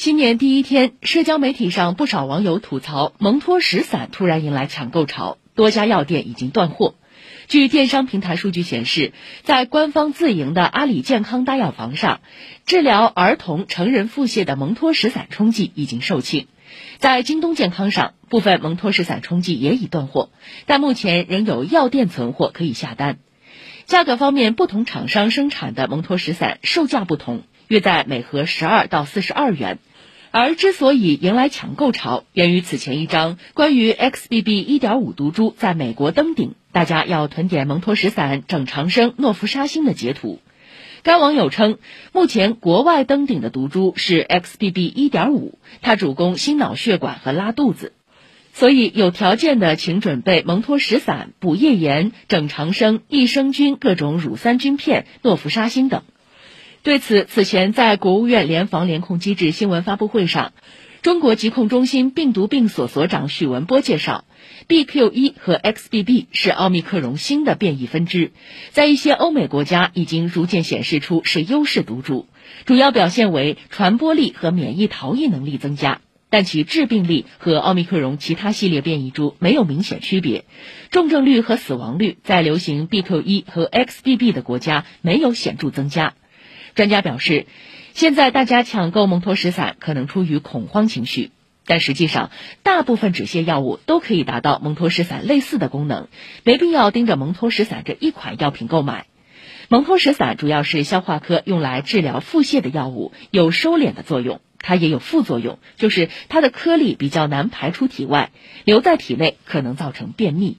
新年第一天，社交媒体上不少网友吐槽蒙脱石散突然迎来抢购潮，多家药店已经断货。据电商平台数据显示，在官方自营的阿里健康大药房上，治疗儿童、成人腹泻的蒙脱石散冲剂已经售罄。在京东健康上，部分蒙脱石散冲剂也已断货，但目前仍有药店存货可以下单。价格方面，不同厂商生产的蒙脱石散售价不同，约在每盒十二到四十二元。而之所以迎来抢购潮，源于此前一张关于 XBB. 一点五毒株在美国登顶，大家要囤点蒙脱石散、整长生、诺氟沙星的截图。该网友称，目前国外登顶的毒株是 XBB. 一点五，它主攻心脑血管和拉肚子，所以有条件的请准备蒙脱石散、补液盐、整长生、益生菌、各种乳酸菌片、诺氟沙星等。对此，此前在国务院联防联控机制新闻发布会上，中国疾控中心病毒病所所长许文波介绍，BQ.1 和 XBB 是奥密克戎新的变异分支，在一些欧美国家已经逐渐显示出是优势毒株，主要表现为传播力和免疫逃逸能力增加，但其致病力和奥密克戎其他系列变异株没有明显区别，重症率和死亡率在流行 BQ.1 和 XBB 的国家没有显著增加。专家表示，现在大家抢购蒙脱石散可能出于恐慌情绪，但实际上，大部分止泻药物都可以达到蒙脱石散类似的功能，没必要盯着蒙脱石散这一款药品购买。蒙脱石散主要是消化科用来治疗腹泻的药物，有收敛的作用，它也有副作用，就是它的颗粒比较难排出体外，留在体内可能造成便秘。